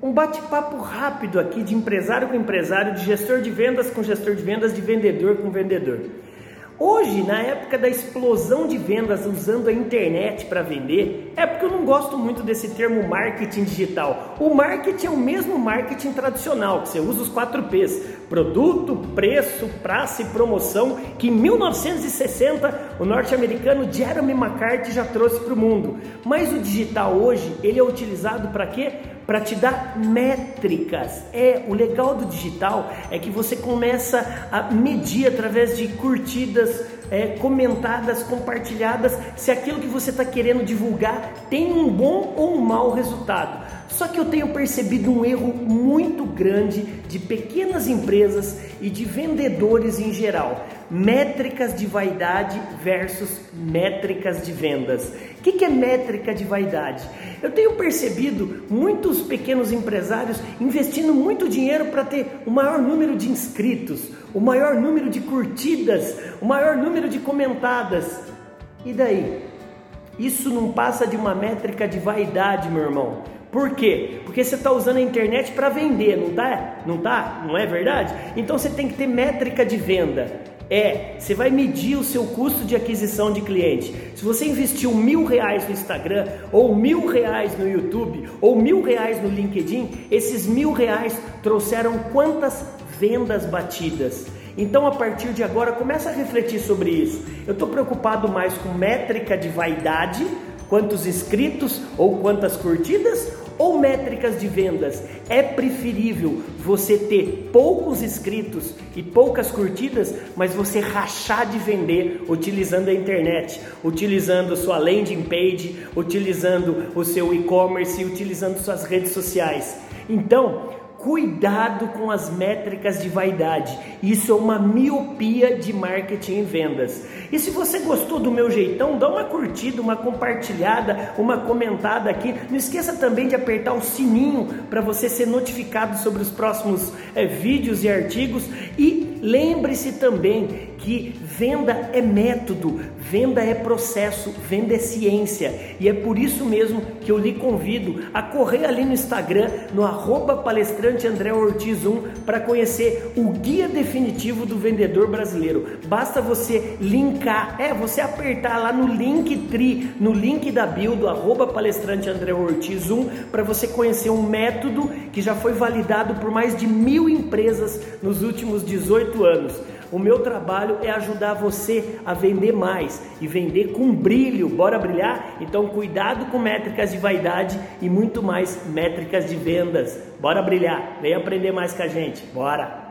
Um bate-papo rápido aqui de empresário com empresário, de gestor de vendas com gestor de vendas, de vendedor com vendedor. Hoje, na época da explosão de vendas usando a internet para vender, é porque eu não gosto muito desse termo marketing digital. O marketing é o mesmo marketing tradicional, que você usa os 4 P's: produto, preço, praça e promoção, que em 1960 o norte-americano Jeremy McCarthy já trouxe para o mundo. Mas o digital hoje, ele é utilizado para quê? Para te dar métricas. É, o legal do digital é que você começa a medir através de curtidas é, comentadas, compartilhadas, se aquilo que você está querendo divulgar tem um bom ou um mau resultado. Só que eu tenho percebido um erro muito grande de pequenas empresas e de vendedores em geral: métricas de vaidade versus métricas de vendas. O que, que é métrica de vaidade? Eu tenho percebido muitos pequenos empresários investindo muito dinheiro para ter o maior número de inscritos, o maior número de curtidas, o maior número de comentadas. E daí? Isso não passa de uma métrica de vaidade, meu irmão. Por quê? Porque você está usando a internet para vender, não tá? Não tá? Não é verdade? Então você tem que ter métrica de venda. É, você vai medir o seu custo de aquisição de cliente. Se você investiu mil reais no Instagram, ou mil reais no YouTube, ou mil reais no LinkedIn, esses mil reais trouxeram quantas vendas batidas? Então, a partir de agora, começa a refletir sobre isso. Eu estou preocupado mais com métrica de vaidade, quantos inscritos ou quantas curtidas, ou métricas de vendas. É preferível você ter poucos inscritos e poucas curtidas, mas você rachar de vender utilizando a internet, utilizando sua landing page, utilizando o seu e-commerce, utilizando suas redes sociais. Então, Cuidado com as métricas de vaidade. Isso é uma miopia de marketing e vendas. E se você gostou do meu jeitão, dá uma curtida, uma compartilhada, uma comentada aqui. Não esqueça também de apertar o sininho para você ser notificado sobre os próximos é, vídeos e artigos. E lembre-se também que venda é método, venda é processo, venda é ciência. E é por isso mesmo que eu lhe convido a correr ali no Instagram, no arroba palestrante André Ortiz 1, para conhecer o guia definitivo do vendedor brasileiro. Basta você linkar, é, você apertar lá no link tri, no link da bio do arroba palestrante André Ortiz 1, para você conhecer um método que já foi validado por mais de mil empresas nos últimos 18 anos. O meu trabalho é ajudar você a vender mais e vender com brilho. Bora brilhar? Então, cuidado com métricas de vaidade e muito mais métricas de vendas. Bora brilhar. Vem aprender mais com a gente. Bora!